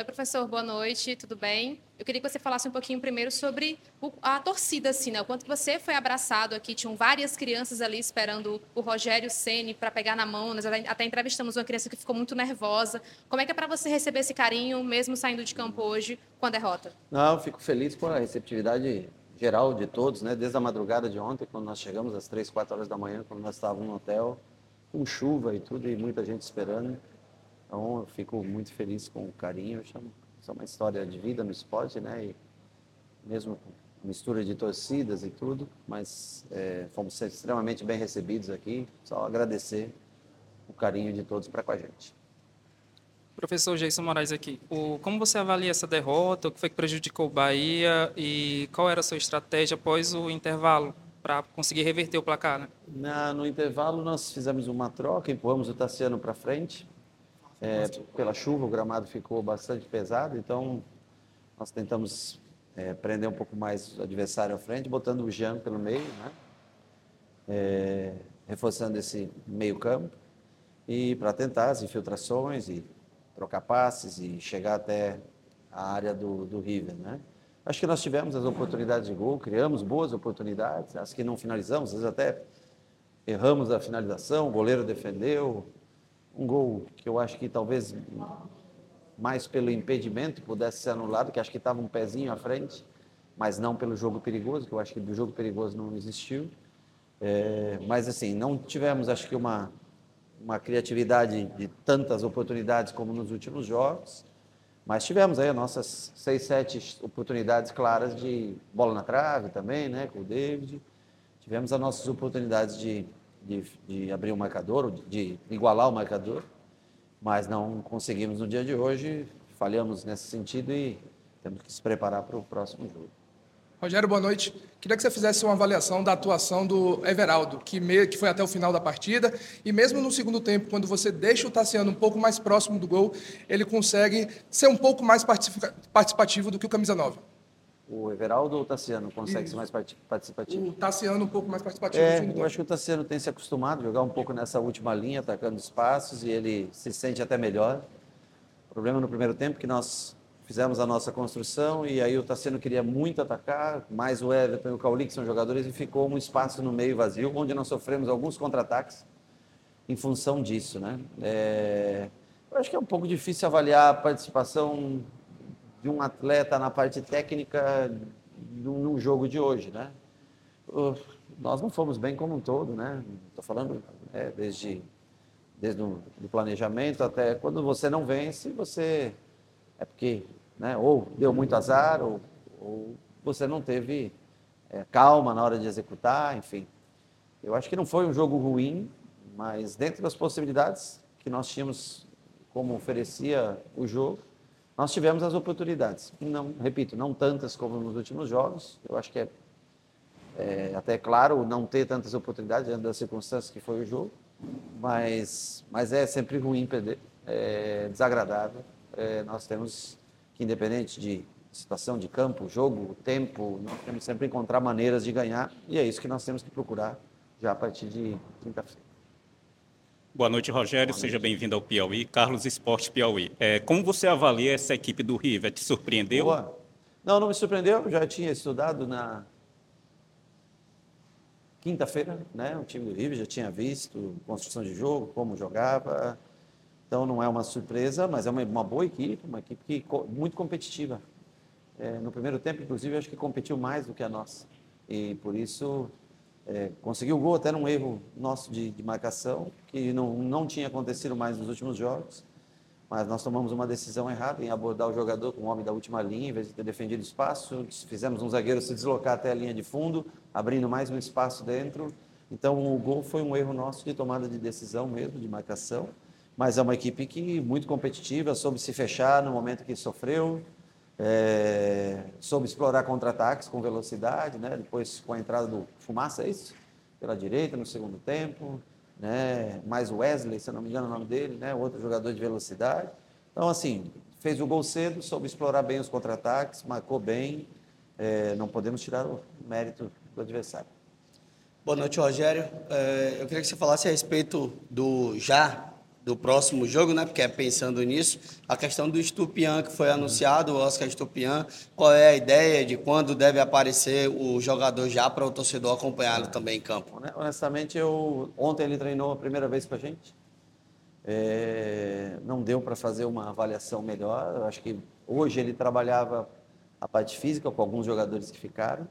Oi, professor, boa noite, tudo bem? Eu queria que você falasse um pouquinho primeiro sobre a torcida, assim, né? O quanto você foi abraçado aqui, tinham várias crianças ali esperando o Rogério Ceni para pegar na mão. Nós até entrevistamos uma criança que ficou muito nervosa. Como é que é para você receber esse carinho, mesmo saindo de campo hoje, com a derrota? Não, eu fico feliz com a receptividade geral de todos, né? Desde a madrugada de ontem, quando nós chegamos às três, quatro horas da manhã, quando nós estávamos no hotel, com chuva e tudo, e muita gente esperando. Então, eu fico muito feliz com o carinho. Chamo, isso é uma história de vida no esporte, né? E mesmo mistura de torcidas e tudo, mas é, fomos extremamente bem recebidos aqui. Só agradecer o carinho de todos para com a gente. Professor Jason Moraes aqui. O, como você avalia essa derrota? O que foi que prejudicou o Bahia? E qual era a sua estratégia após o intervalo para conseguir reverter o placar? Né? Na, no intervalo, nós fizemos uma troca, empurramos o Tassiano para frente é, pela chuva, o gramado ficou bastante pesado, então nós tentamos é, prender um pouco mais o adversário à frente, botando o Jean pelo meio, né? É, reforçando esse meio campo e para tentar as infiltrações e trocar passes e chegar até a área do, do River, né? Acho que nós tivemos as oportunidades de gol, criamos boas oportunidades, as que não finalizamos, às vezes até erramos a finalização, o goleiro defendeu, um gol que eu acho que talvez mais pelo impedimento pudesse ser anulado, que acho que estava um pezinho à frente, mas não pelo jogo perigoso, que eu acho que do jogo perigoso não existiu. É, mas assim, não tivemos, acho que uma, uma criatividade de tantas oportunidades como nos últimos jogos, mas tivemos aí as nossas seis, sete oportunidades claras de bola na trave também, né, com o David. Tivemos as nossas oportunidades de de, de abrir o marcador, de igualar o marcador, mas não conseguimos no dia de hoje, falhamos nesse sentido e temos que se preparar para o próximo jogo. Rogério, boa noite. Queria que você fizesse uma avaliação da atuação do Everaldo, que, me, que foi até o final da partida, e mesmo no segundo tempo, quando você deixa o Tassiano um pouco mais próximo do gol, ele consegue ser um pouco mais participativo do que o camisa 9. O Everaldo ou o Tassiano consegue Isso. ser mais participativo? O Tassiano um pouco mais participativo. É, eu acho que o Tassiano tem se acostumado a jogar um pouco nessa última linha, atacando espaços, e ele se sente até melhor. O problema no primeiro tempo que nós fizemos a nossa construção e aí o Tassiano queria muito atacar, mais o Everton e o Cauli, que são jogadores, e ficou um espaço no meio vazio, onde nós sofremos alguns contra-ataques em função disso, né? É... Eu acho que é um pouco difícil avaliar a participação de um atleta na parte técnica num jogo de hoje, né? Nós não fomos bem como um todo, né? Estou falando é, desde desde o planejamento até quando você não vence, você é porque, né? Ou deu muito azar ou, ou você não teve é, calma na hora de executar, enfim. Eu acho que não foi um jogo ruim, mas dentro das possibilidades que nós tínhamos como oferecia o jogo, nós tivemos as oportunidades. Não, repito, não tantas como nos últimos jogos. Eu acho que é, é até claro não ter tantas oportunidades diante das circunstâncias que foi o jogo, mas, mas é sempre ruim perder, é desagradável. É, nós temos que, independente de situação de campo, jogo, tempo, nós temos sempre encontrar maneiras de ganhar e é isso que nós temos que procurar já a partir de quinta-feira. Boa noite, Rogério. Boa Seja bem-vindo ao Piauí. Carlos Esporte Piauí. É, como você avalia essa equipe do River? Te surpreendeu? Boa. Não, não me surpreendeu. Eu já tinha estudado na quinta-feira, né? O time do River já tinha visto construção de jogo, como jogava. Então não é uma surpresa, mas é uma, uma boa equipe, uma equipe que, muito competitiva. É, no primeiro tempo, inclusive, acho que competiu mais do que a nossa. E por isso é, conseguiu o gol até num erro nosso de, de, marcação, que não, não tinha acontecido mais nos últimos jogos, mas nós tomamos uma decisão errada em abordar o jogador com o homem da última linha, em vez de ter defendido espaço, fizemos um zagueiro se deslocar até a linha de fundo, abrindo mais um espaço dentro. Então o gol foi um erro nosso de tomada de decisão mesmo, de marcação, mas é uma equipe que muito competitiva, soube se fechar no momento que sofreu, é, soube explorar contra-ataques com velocidade, né? depois com a entrada do Fumaça, é isso? Pela direita no segundo tempo, né? mais o Wesley, se eu não me engano o nome dele, né? outro jogador de velocidade. Então, assim, fez o gol cedo, soube explorar bem os contra-ataques, marcou bem, é, não podemos tirar o mérito do adversário. Boa noite, Rogério. É, eu queria que você falasse a respeito do já do próximo jogo, né? Porque é pensando nisso, a questão do Estupian que foi anunciado, o Oscar Estupian, qual é a ideia de quando deve aparecer o jogador já para o torcedor acompanhá-lo também em campo? Honestamente, eu ontem ele treinou a primeira vez com a gente. É, não deu para fazer uma avaliação melhor. Eu acho que hoje ele trabalhava a parte física com alguns jogadores que ficaram.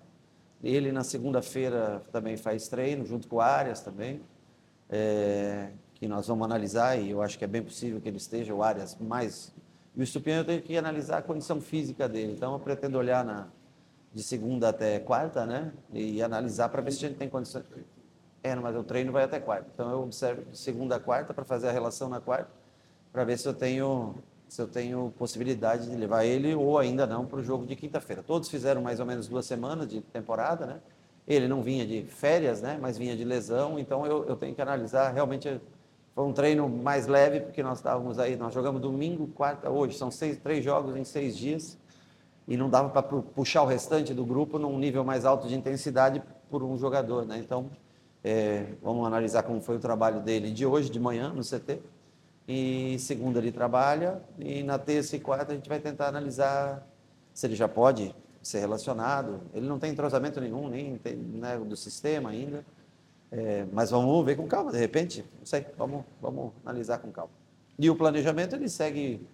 Ele na segunda-feira também faz treino junto com o Arias também. É, que nós vamos analisar, e eu acho que é bem possível que ele esteja, o Arias, mais. E o Estupião eu tenho que analisar a condição física dele. Então eu pretendo olhar na, de segunda até quarta, né? E analisar para ver se a gente tem condições. É, mas o treino vai até quarta. Então eu observo de segunda a quarta para fazer a relação na quarta, para ver se eu tenho se eu tenho possibilidade de levar ele ou ainda não para o jogo de quinta-feira. Todos fizeram mais ou menos duas semanas de temporada, né? Ele não vinha de férias, né? Mas vinha de lesão, então eu, eu tenho que analisar realmente foi um treino mais leve, porque nós estávamos aí, nós jogamos domingo, quarta, hoje, são seis, três jogos em seis dias, e não dava para puxar o restante do grupo num nível mais alto de intensidade por um jogador, né? Então, é, vamos analisar como foi o trabalho dele de hoje, de manhã, no CT, e segunda ele trabalha, e na terça e quarta a gente vai tentar analisar se ele já pode ser relacionado. Ele não tem entrosamento nenhum, nem tem, né, do sistema ainda. É, mas vamos ver com calma, de repente, não sei, vamos, vamos analisar com calma. E o planejamento ele segue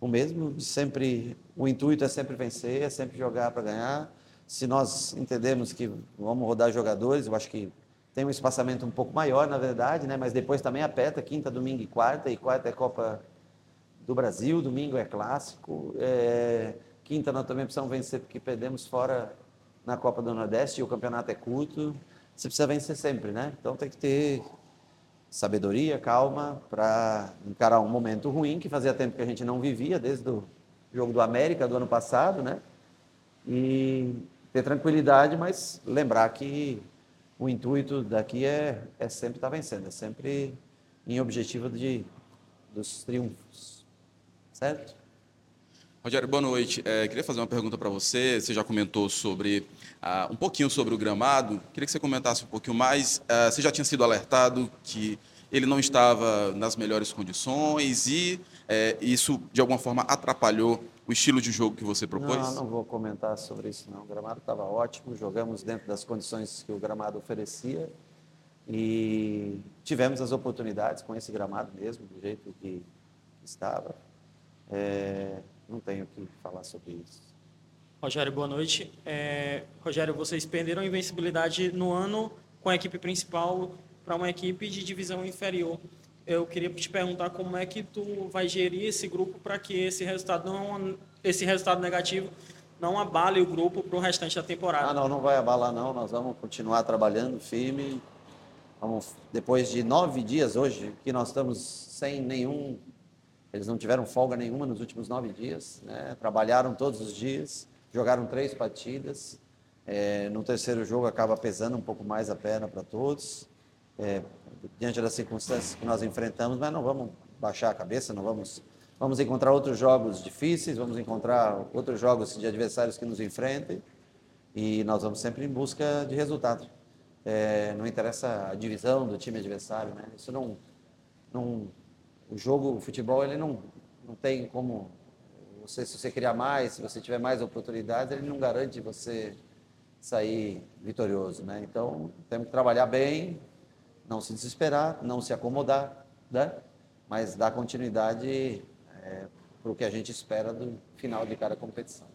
o mesmo, sempre o intuito é sempre vencer, é sempre jogar para ganhar. Se nós entendemos que vamos rodar jogadores, eu acho que tem um espaçamento um pouco maior, na verdade, né? Mas depois também aperta quinta, domingo e quarta, e quarta é Copa do Brasil, domingo é clássico, é... quinta nós também precisamos vencer porque perdemos fora na Copa do Nordeste e o campeonato é curto você precisa vencer sempre, né? Então tem que ter sabedoria, calma, para encarar um momento ruim que fazia tempo que a gente não vivia, desde o jogo do América do ano passado, né? E ter tranquilidade, mas lembrar que o intuito daqui é, é sempre estar tá vencendo, é sempre em objetivo de, dos triunfos, certo? Rogério, boa noite. É, queria fazer uma pergunta para você. Você já comentou sobre uh, um pouquinho sobre o gramado. Queria que você comentasse um pouquinho mais. Uh, você já tinha sido alertado que ele não estava nas melhores condições e uh, isso de alguma forma atrapalhou o estilo de jogo que você propôs? Não, não vou comentar sobre isso não. O gramado estava ótimo. Jogamos dentro das condições que o gramado oferecia e tivemos as oportunidades com esse gramado mesmo, do jeito que estava. É não tenho o que falar sobre isso. Rogério, boa noite. É, Rogério, vocês perderam a invencibilidade no ano com a equipe principal para uma equipe de divisão inferior. Eu queria te perguntar como é que tu vai gerir esse grupo para que esse resultado não, esse resultado negativo não abale o grupo para o restante da temporada. Ah, não, não vai abalar não. Nós vamos continuar trabalhando firme. Vamos, depois de nove dias hoje que nós estamos sem nenhum eles não tiveram folga nenhuma nos últimos nove dias, né? trabalharam todos os dias, jogaram três partidas. É, no terceiro jogo acaba pesando um pouco mais a perna para todos, é, diante das circunstâncias que nós enfrentamos, mas não vamos baixar a cabeça, não vamos. Vamos encontrar outros jogos difíceis, vamos encontrar outros jogos de adversários que nos enfrentem e nós vamos sempre em busca de resultado. É, não interessa a divisão do time adversário, né? Isso não, não o jogo, o futebol, ele não, não tem como você, se você criar mais, se você tiver mais oportunidades, ele não garante você sair vitorioso, né? Então, temos que trabalhar bem, não se desesperar, não se acomodar, né? Mas dar continuidade é, para o que a gente espera do final de cada competição.